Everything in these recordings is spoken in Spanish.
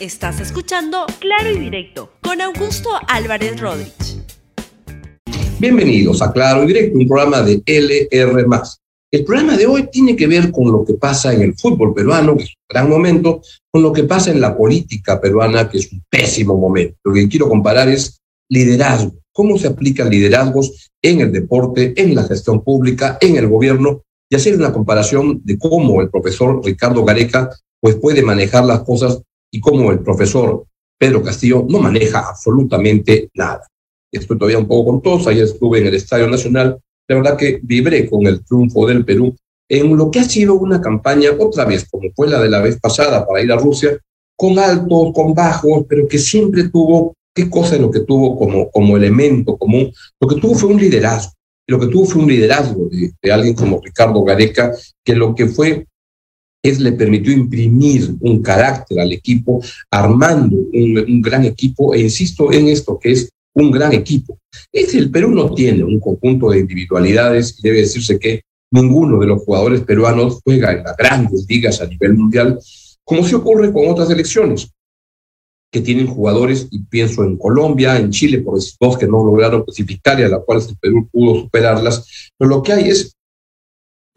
Estás escuchando Claro y Directo con Augusto Álvarez Rodríguez. Bienvenidos a Claro y Directo, un programa de LR. El programa de hoy tiene que ver con lo que pasa en el fútbol peruano, que es un gran momento, con lo que pasa en la política peruana, que es un pésimo momento. Lo que quiero comparar es liderazgo, cómo se aplican liderazgos en el deporte, en la gestión pública, en el gobierno, y hacer una comparación de cómo el profesor Ricardo Gareca pues puede manejar las cosas y cómo el profesor Pedro Castillo no maneja absolutamente nada. Estoy todavía un poco con todos, ayer estuve en el Estadio Nacional, la verdad que vibré con el triunfo del Perú en lo que ha sido una campaña, otra vez, como fue la de la vez pasada para ir a Rusia, con altos, con bajos, pero que siempre tuvo, ¿qué cosa es lo que tuvo como, como elemento común? Lo que tuvo fue un liderazgo, lo que tuvo fue un liderazgo de, de alguien como Ricardo Gareca, que lo que fue es le permitió imprimir un carácter al equipo, armando un, gran equipo, e insisto en esto, que es un gran equipo. Es el Perú no tiene un conjunto de individualidades y debe decirse que ninguno de los jugadores peruanos juega en las grandes ligas a nivel mundial, como se ocurre con otras elecciones que tienen jugadores, y pienso en Colombia, en Chile, por dos que no lograron clasificar y a las cuales el Perú pudo superarlas, pero lo que hay es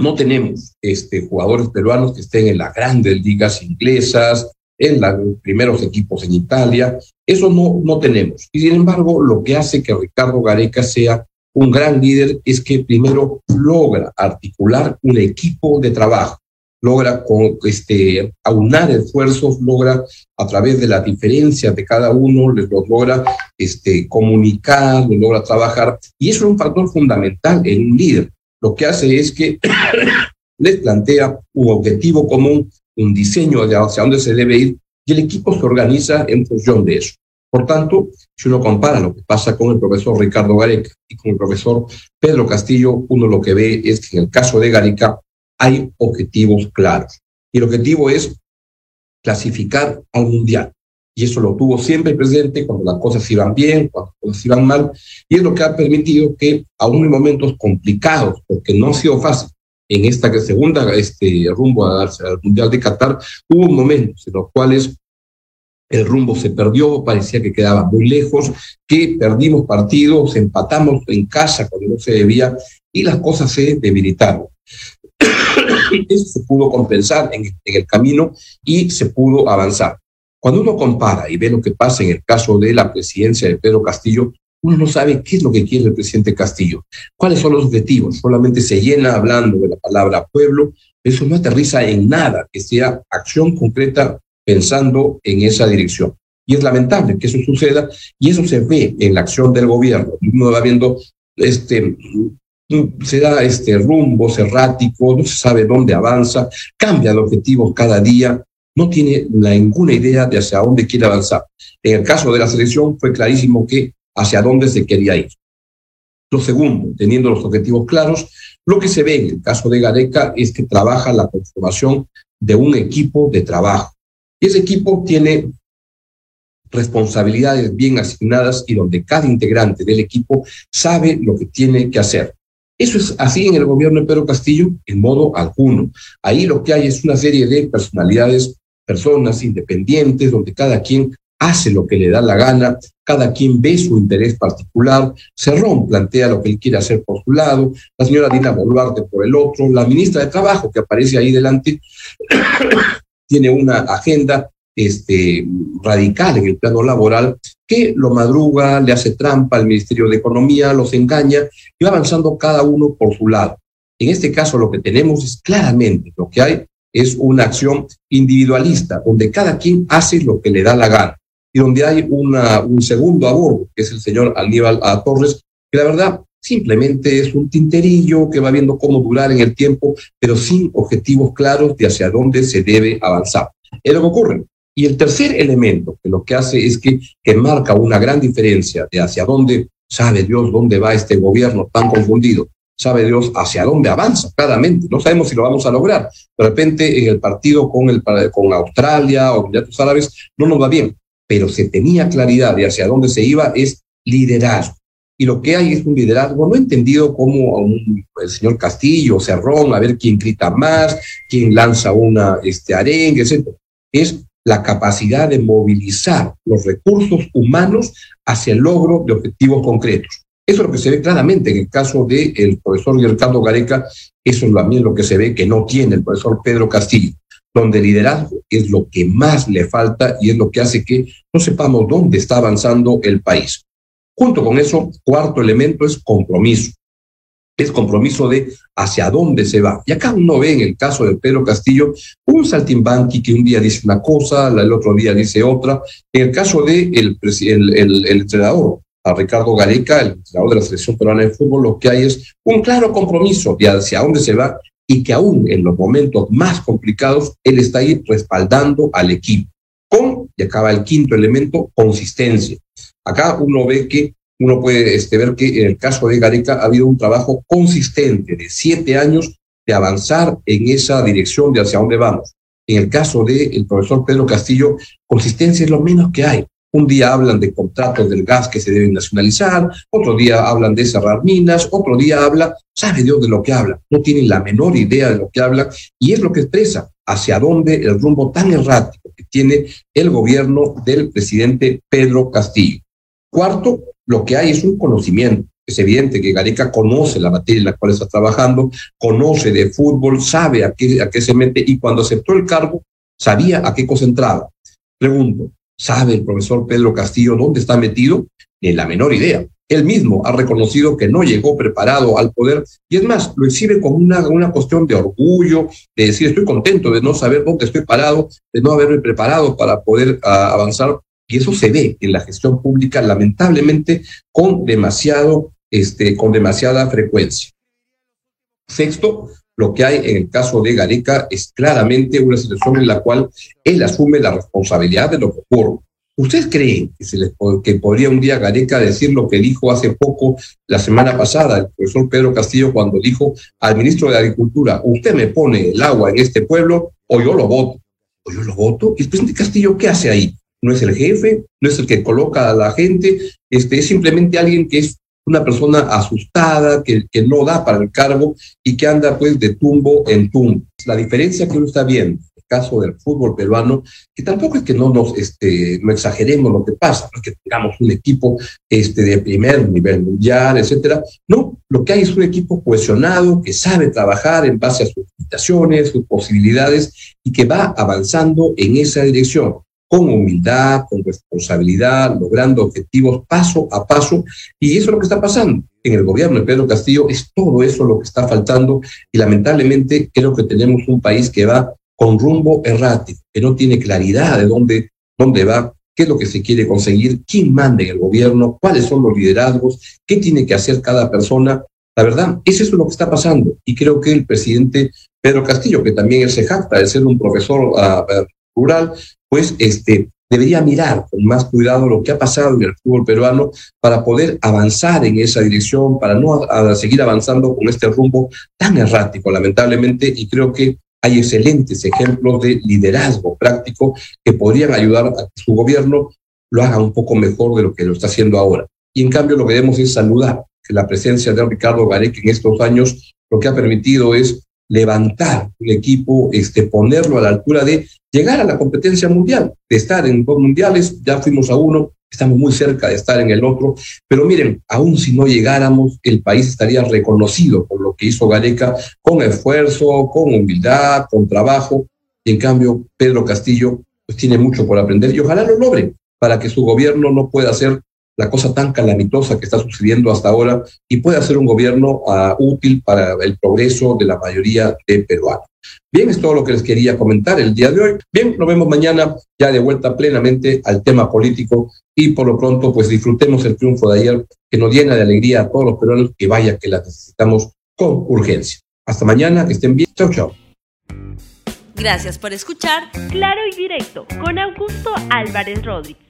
no tenemos este, jugadores peruanos que estén en las grandes ligas inglesas, en los primeros equipos en Italia. Eso no, no tenemos. Y sin embargo, lo que hace que Ricardo Gareca sea un gran líder es que primero logra articular un equipo de trabajo, logra con, este, aunar esfuerzos, logra a través de la diferencia de cada uno, les logra este, comunicar, les logra trabajar. Y eso es un factor fundamental en un líder lo que hace es que les plantea un objetivo común, un diseño de hacia dónde se debe ir y el equipo se organiza en función de eso. Por tanto, si uno compara lo que pasa con el profesor Ricardo Gareca y con el profesor Pedro Castillo, uno lo que ve es que en el caso de Gareca hay objetivos claros. Y el objetivo es clasificar al Mundial y eso lo tuvo siempre presente cuando las cosas iban bien, cuando las cosas iban mal, y es lo que ha permitido que, aún en momentos complicados, porque no ha sido fácil, en esta segunda este, rumbo al, Mundial de Qatar, hubo momentos en los cuales el rumbo se perdió, parecía que quedaba muy lejos, que perdimos partidos, empatamos en casa cuando no se debía, y las cosas se debilitaron. Eso se pudo compensar en el camino y se pudo avanzar. Cuando uno compara y ve lo que pasa en el caso de la presidencia de Pedro Castillo, uno no sabe qué es lo que quiere el presidente Castillo, cuáles son los objetivos. Solamente se llena hablando de la palabra pueblo, eso no aterriza en nada que sea acción concreta pensando en esa dirección. Y es lamentable que eso suceda y eso se ve en la acción del gobierno. Uno va viendo, este, se da este rumbo errático, no se sabe dónde avanza, cambia de objetivos cada día no tiene ninguna idea de hacia dónde quiere avanzar. En el caso de la selección fue clarísimo que hacia dónde se quería ir. Lo segundo, teniendo los objetivos claros, lo que se ve en el caso de Gareca es que trabaja la conformación de un equipo de trabajo. Y ese equipo tiene responsabilidades bien asignadas y donde cada integrante del equipo sabe lo que tiene que hacer. Eso es así en el gobierno de Pedro Castillo, en modo alguno. Ahí lo que hay es una serie de personalidades personas independientes, donde cada quien hace lo que le da la gana, cada quien ve su interés particular, Cerrón plantea lo que él quiere hacer por su lado, la señora Dina Boluarte por el otro, la ministra de Trabajo que aparece ahí delante tiene una agenda este, radical en el plano laboral que lo madruga, le hace trampa al Ministerio de Economía, los engaña y va avanzando cada uno por su lado. En este caso lo que tenemos es claramente lo que hay es una acción individualista, donde cada quien hace lo que le da la gana y donde hay un segundo aborto, que es el señor Aníbal A. Torres, que la verdad simplemente es un tinterillo que va viendo cómo durar en el tiempo, pero sin objetivos claros de hacia dónde se debe avanzar. Es lo que ocurre. Y el tercer elemento que lo que hace es que, que marca una gran diferencia de hacia dónde sabe Dios dónde va este gobierno tan confundido sabe Dios hacia dónde avanza, claramente. No sabemos si lo vamos a lograr. De repente, en el partido con, el, con Australia o Emiratos Árabes no nos va bien, pero se tenía claridad de hacia dónde se iba, es liderazgo. Y lo que hay es un liderazgo no entendido como un, el señor Castillo, Cerrón, a ver quién grita más, quién lanza una este, arengue, etc. Es la capacidad de movilizar los recursos humanos hacia el logro de objetivos concretos. Eso es lo que se ve claramente en el caso del profesor Ricardo Gareca, eso es lo que se ve que no tiene el profesor Pedro Castillo, donde liderazgo es lo que más le falta y es lo que hace que no sepamos dónde está avanzando el país. Junto con eso, cuarto elemento es compromiso. Es compromiso de hacia dónde se va. Y acá uno ve en el caso de Pedro Castillo un saltimbanqui que un día dice una cosa, el otro día dice otra. En el caso de el, el, el entrenador a Ricardo Gareca, el entrenador de la selección peruana de fútbol, lo que hay es un claro compromiso de hacia dónde se va y que aún en los momentos más complicados, él está ahí respaldando al equipo. Con, y acaba el quinto elemento, consistencia. Acá uno ve que, uno puede este, ver que en el caso de Gareca ha habido un trabajo consistente de siete años de avanzar en esa dirección de hacia dónde vamos. En el caso del profesor Pedro Castillo, consistencia es lo menos que hay. Un día hablan de contratos del gas que se deben nacionalizar, otro día hablan de cerrar minas, otro día habla, sabe Dios de lo que habla, no tienen la menor idea de lo que habla y es lo que expresa hacia dónde el rumbo tan errático que tiene el gobierno del presidente Pedro Castillo. Cuarto, lo que hay es un conocimiento. Es evidente que Gareca conoce la materia en la cual está trabajando, conoce de fútbol, sabe a qué, a qué se mete y cuando aceptó el cargo sabía a qué concentraba. Pregunto, ¿Sabe el profesor Pedro Castillo dónde está metido? Ni la menor idea. Él mismo ha reconocido que no llegó preparado al poder y es más, lo exhibe como una, una cuestión de orgullo, de decir estoy contento de no saber dónde estoy parado, de no haberme preparado para poder uh, avanzar. Y eso se ve en la gestión pública, lamentablemente, con demasiado, este, con demasiada frecuencia. Sexto, lo que hay en el caso de Gareca es claramente una situación en la cual él asume la responsabilidad de lo que ocurre. ¿Ustedes creen que, se les, que podría un día Gareca decir lo que dijo hace poco, la semana pasada, el profesor Pedro Castillo, cuando dijo al ministro de Agricultura, usted me pone el agua en este pueblo o yo lo voto? ¿O yo lo voto? ¿Y el presidente Castillo qué hace ahí? No es el jefe, no es el que coloca a la gente, este, es simplemente alguien que es una persona asustada, que, que no da para el cargo y que anda pues de tumbo en tumbo. La diferencia que uno está viendo el caso del fútbol peruano, que tampoco es que no nos este, no exageremos lo que pasa, no es que tengamos un equipo este, de primer nivel mundial, etcétera. No, lo que hay es un equipo cohesionado que sabe trabajar en base a sus limitaciones, sus posibilidades y que va avanzando en esa dirección con humildad, con responsabilidad, logrando objetivos paso a paso. Y eso es lo que está pasando en el gobierno de Pedro Castillo. Es todo eso lo que está faltando y lamentablemente creo que tenemos un país que va con rumbo errático, que no tiene claridad de dónde, dónde va, qué es lo que se quiere conseguir, quién manda en el gobierno, cuáles son los liderazgos, qué tiene que hacer cada persona. La verdad, es eso lo que está pasando. Y creo que el presidente Pedro Castillo, que también él se jacta de ser un profesor uh, rural, pues este, debería mirar con más cuidado lo que ha pasado en el fútbol peruano para poder avanzar en esa dirección, para no seguir avanzando con este rumbo tan errático, lamentablemente, y creo que hay excelentes ejemplos de liderazgo práctico que podrían ayudar a que su gobierno lo haga un poco mejor de lo que lo está haciendo ahora. Y en cambio lo que debemos es saludar que la presencia de Ricardo Gareca en estos años lo que ha permitido es levantar un equipo, este, ponerlo a la altura de llegar a la competencia mundial, de estar en dos mundiales, ya fuimos a uno, estamos muy cerca de estar en el otro, pero miren, aún si no llegáramos, el país estaría reconocido por lo que hizo Gareca con esfuerzo, con humildad, con trabajo, y en cambio Pedro Castillo pues tiene mucho por aprender y ojalá lo logre para que su gobierno no pueda ser la cosa tan calamitosa que está sucediendo hasta ahora y pueda ser un gobierno uh, útil para el progreso de la mayoría de peruanos. Bien, es todo lo que les quería comentar el día de hoy. Bien, nos vemos mañana ya de vuelta plenamente al tema político y por lo pronto pues disfrutemos el triunfo de ayer que nos llena de alegría a todos los peruanos que vaya que la necesitamos con urgencia. Hasta mañana, que estén bien. Chao, chao. Gracias por escuchar Claro y Directo con Augusto Álvarez Rodríguez.